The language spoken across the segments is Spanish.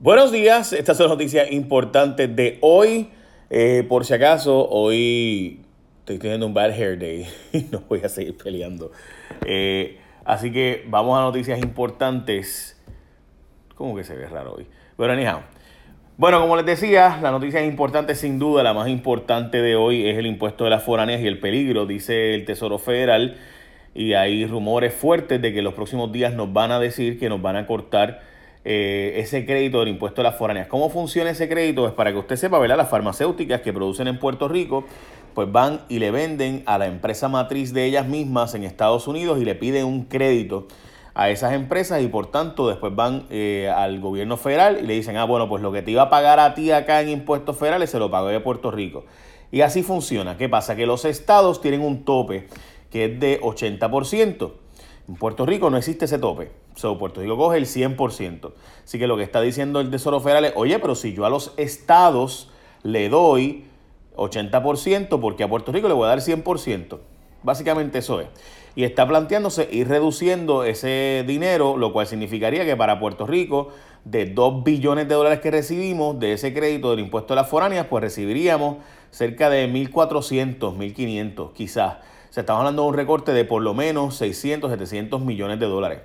Buenos días, estas son noticias importantes de hoy. Eh, por si acaso, hoy estoy teniendo un bad hair day y no voy a seguir peleando. Eh, así que vamos a noticias importantes. ¿Cómo que se ve raro hoy? Pero anyhow. Bueno, como les decía, la noticia importante, sin duda, la más importante de hoy es el impuesto de las foráneas y el peligro, dice el Tesoro Federal. Y hay rumores fuertes de que los próximos días nos van a decir que nos van a cortar eh, ese crédito del impuesto a las foráneas. ¿Cómo funciona ese crédito? Es para que usted sepa, ¿verdad? Las farmacéuticas que producen en Puerto Rico, pues van y le venden a la empresa matriz de ellas mismas en Estados Unidos y le piden un crédito a esas empresas y por tanto después van eh, al gobierno federal y le dicen, ah, bueno, pues lo que te iba a pagar a ti acá en impuestos federales se lo pagó de Puerto Rico. Y así funciona. ¿Qué pasa? Que los estados tienen un tope que es de 80%. En Puerto Rico no existe ese tope. So, Puerto Rico coge el 100%. Así que lo que está diciendo el Tesoro Federal es, oye, pero si yo a los estados le doy 80%, porque a Puerto Rico le voy a dar 100%. Básicamente eso es. Y está planteándose ir reduciendo ese dinero, lo cual significaría que para Puerto Rico, de 2 billones de dólares que recibimos de ese crédito del impuesto a las foráneas, pues recibiríamos cerca de 1.400, 1.500 quizás se estamos hablando de un recorte de por lo menos 600, 700 millones de dólares.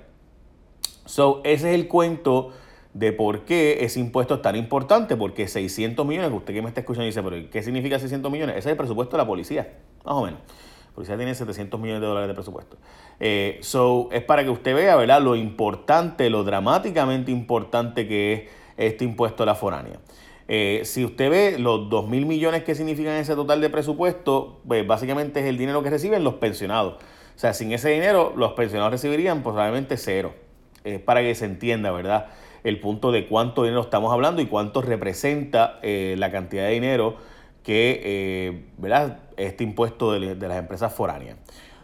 So, ese es el cuento de por qué ese impuesto es tan importante, porque 600 millones, usted que me está escuchando dice, pero ¿qué significa 600 millones? Ese es el presupuesto de la policía, más o menos. La policía tiene 700 millones de dólares de presupuesto. Eh, so, es para que usted vea, ¿verdad?, lo importante, lo dramáticamente importante que es este impuesto a la foránea. Eh, si usted ve los 2 mil millones que significan ese total de presupuesto, pues básicamente es el dinero que reciben los pensionados. O sea, sin ese dinero los pensionados recibirían probablemente cero. Es para que se entienda, ¿verdad? El punto de cuánto dinero estamos hablando y cuánto representa eh, la cantidad de dinero que, eh, ¿verdad? Este impuesto de, las empresas foráneas.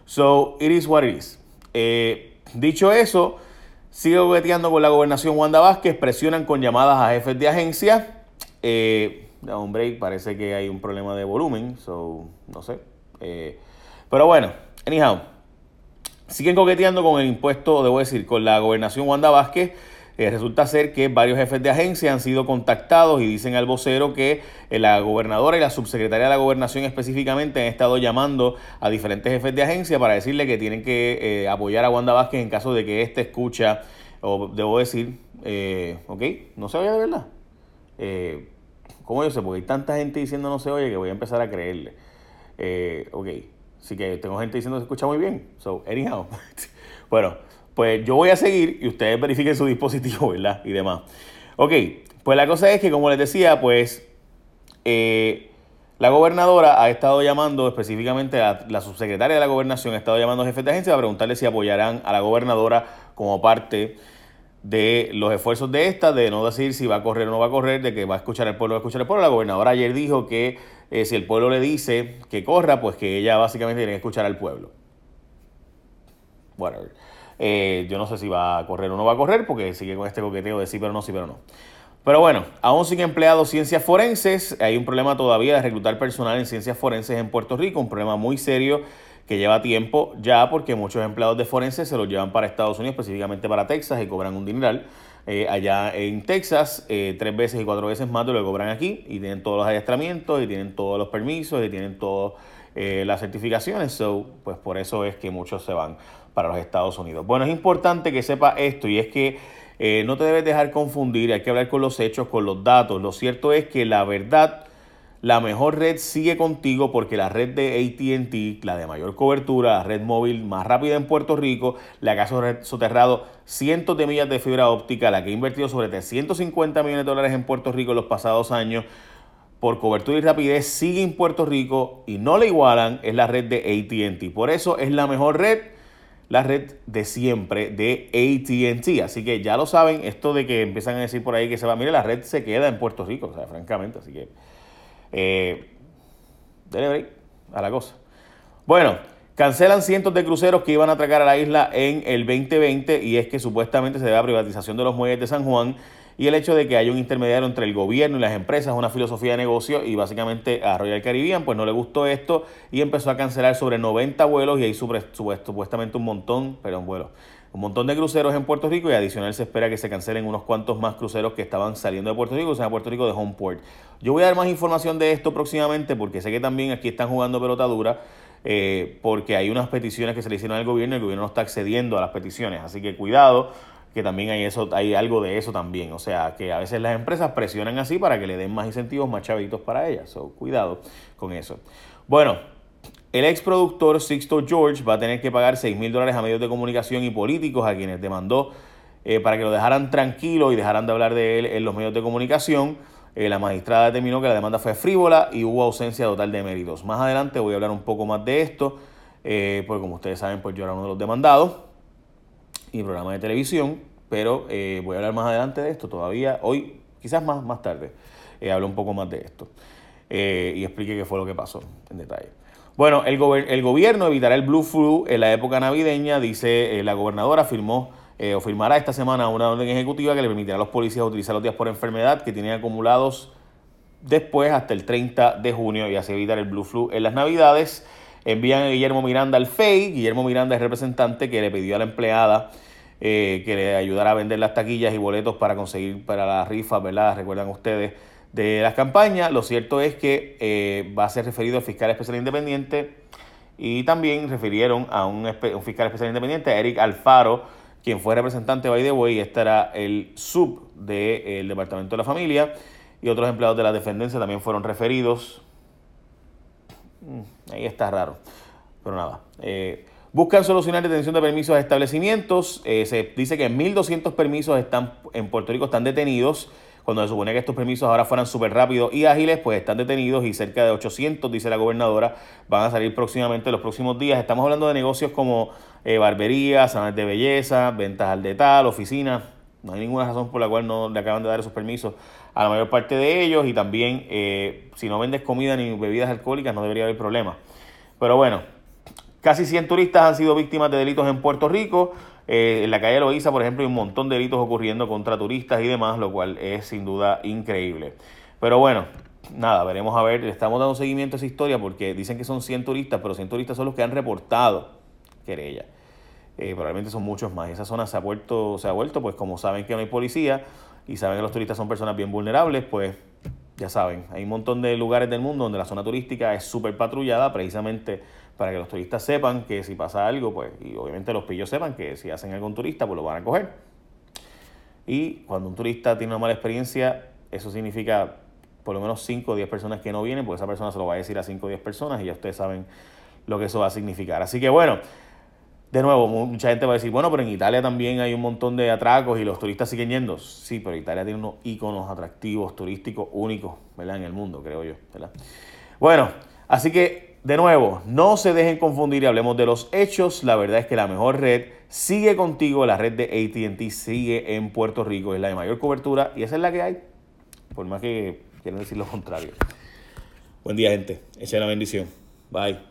So, it is what it is. dicho eso, sigo jugueteando con la gobernación Wanda Vázquez, presionan con llamadas a jefes de agencia eh, un break, parece que hay un problema de volumen, so, no sé. Eh, pero bueno, anyhow, siguen coqueteando con el impuesto, debo decir, con la gobernación Wanda Vázquez. Eh, resulta ser que varios jefes de agencia han sido contactados y dicen al vocero que eh, la gobernadora y la subsecretaria de la gobernación específicamente han estado llamando a diferentes jefes de agencia para decirle que tienen que apoyar a Wanda Vázquez en caso de que éste escucha, o debo decir, ok, no se vaya de verdad. Eh, ¿Cómo yo sé? Porque hay tanta gente diciendo no se oye que voy a empezar a creerle. Eh, ok, así que tengo gente diciendo se escucha muy bien. So, anyhow. bueno, pues yo voy a seguir y ustedes verifiquen su dispositivo, ¿verdad? Y demás. Ok, pues la cosa es que, como les decía, pues eh, la gobernadora ha estado llamando específicamente a la subsecretaria de la gobernación, ha estado llamando a jefes de agencia para preguntarle si apoyarán a la gobernadora como parte de los esfuerzos de esta, de no decir si va a correr o no va a correr, de que va a escuchar el pueblo va a escuchar el pueblo. La gobernadora ayer dijo que eh, si el pueblo le dice que corra, pues que ella básicamente tiene que escuchar al pueblo. Whatever. Eh, yo no sé si va a correr o no va a correr, porque sigue con este coqueteo de sí, pero no, sí, pero no. Pero bueno, aún sin empleados ciencias forenses, hay un problema todavía de reclutar personal en ciencias forenses en Puerto Rico, un problema muy serio que lleva tiempo ya porque muchos empleados de forense se los llevan para Estados Unidos, específicamente para Texas, y cobran un dineral. Eh, allá en Texas, eh, tres veces y cuatro veces más de lo que cobran aquí, y tienen todos los adiestramientos, y tienen todos los permisos, y tienen todas eh, las certificaciones. So, pues por eso es que muchos se van para los Estados Unidos. Bueno, es importante que sepa esto, y es que no te debes dejar confundir, hay que hablar con los hechos, con los datos. Lo cierto es que la verdad la mejor red sigue contigo porque la red de ATT, la de mayor cobertura, la red móvil más rápida en Puerto Rico, la que ha soterrado cientos de millas de fibra óptica, la que ha invertido sobre 350 millones de dólares en Puerto Rico en los pasados años, por cobertura y rapidez sigue en Puerto Rico y no le igualan, es la red de ATT. Por eso es la mejor red, la red de siempre de ATT. Así que ya lo saben, esto de que empiezan a decir por ahí que se va, mire, la red se queda en Puerto Rico, o sea, francamente, así que... Eh, a la cosa. Bueno, cancelan cientos de cruceros que iban a atracar a la isla en el 2020 y es que supuestamente se debe a privatización de los muelles de San Juan y el hecho de que haya un intermediario entre el gobierno y las empresas, una filosofía de negocio y básicamente a Royal Caribbean pues no le gustó esto y empezó a cancelar sobre 90 vuelos y hay supuestamente un montón, pero un vuelo, un montón de cruceros en Puerto Rico y adicional se espera que se cancelen unos cuantos más cruceros que estaban saliendo de Puerto Rico, o sea, Puerto Rico de Homeport. Yo voy a dar más información de esto próximamente porque sé que también aquí están jugando pelota dura. Eh, porque hay unas peticiones que se le hicieron al gobierno y el gobierno no está accediendo a las peticiones. Así que cuidado, que también hay eso, hay algo de eso también. O sea, que a veces las empresas presionan así para que le den más incentivos, más chavitos para ellas. So, cuidado con eso. Bueno, el ex productor Sixto George va a tener que pagar 6 mil dólares a medios de comunicación y políticos a quienes demandó eh, para que lo dejaran tranquilo y dejaran de hablar de él en los medios de comunicación. Eh, la magistrada determinó que la demanda fue frívola y hubo ausencia total de méritos. Más adelante voy a hablar un poco más de esto, eh, porque como ustedes saben, pues yo era uno de los demandados y programa de televisión, pero voy a hablar más adelante de esto todavía, hoy, quizás más, más tarde, hablo un poco más de esto y explique qué fue lo que pasó en detalle. Bueno, el, el, gobierno evitará el Blue Flu en la época navideña, dice eh, la gobernadora, firmó eh, o firmará esta semana una orden ejecutiva que le permitirá a los policías utilizar los días por enfermedad que tienen acumulados después hasta el 30 de junio y así evitar el Blue Flu en las navidades. Envían a Guillermo Miranda al FEI. Guillermo Miranda es representante que le pidió a la empleada eh, que le ayudara a vender las taquillas y boletos para conseguir para las rifas, ¿verdad? Recuerdan ustedes de las campañas. Lo cierto es que eh, va a ser referido al fiscal especial independiente y también refirieron a un, fiscal especial independiente, Eric Alfaro, quien fue representante by the este era el sub del Departamento de la Familia y otros empleados de la Defendencia también fueron referidos. Mm, ahí está raro, pero nada. Eh, buscan solucionar detención de permisos a establecimientos. Eh, se dice que 1.200 permisos están en Puerto Rico están detenidos cuando se supone que estos permisos ahora fueran súper rápidos y ágiles, pues están detenidos y cerca de 800, dice la gobernadora, van a salir próximamente los próximos días. Estamos hablando de negocios como eh, barberías, salones de belleza, ventas al detal, oficinas. No hay ninguna razón por la cual no le acaban de dar esos permisos a la mayor parte de ellos y también eh, si no vendes comida ni bebidas alcohólicas no debería haber problema. Pero bueno, casi 100 turistas han sido víctimas de delitos en Puerto Rico. Eh, en la calle Loíza, por ejemplo, hay un montón de delitos ocurriendo contra turistas y demás, lo cual es sin duda increíble. Pero bueno, nada, veremos a ver, le estamos dando seguimiento a esa historia porque dicen que son 100 turistas, pero 100 turistas son los que han reportado querella. Eh, probablemente son muchos más. Esa zona se ha vuelto, se ha vuelto, pues como saben que no hay policía y saben que los turistas son personas bien vulnerables, pues ya saben, hay un montón de lugares del mundo donde la zona turística es súper patrullada precisamente para que los turistas sepan que si pasa algo, pues, y obviamente los pillos sepan que si hacen algo un turista, pues lo van a coger. Y cuando un turista tiene una mala experiencia, eso significa por lo menos 5 o 10 personas que no vienen, porque esa persona se lo va a decir a 5 o 10 personas y ya ustedes saben lo que eso va a significar. Así que bueno, de nuevo, mucha gente va a decir, bueno, pero en Italia también hay un montón de atracos y los turistas siguen yendo. Sí, pero Italia tiene unos iconos atractivos, turísticos únicos, ¿verdad? En el mundo, creo yo, ¿verdad? Bueno, así que de nuevo, no se dejen confundir y hablemos de los hechos. La verdad es que la mejor red sigue contigo. La red de ATT sigue en Puerto Rico. Es la de mayor cobertura y esa es la que hay. Por más que quieran decir lo contrario. Buen día, gente. Echa la bendición. Bye.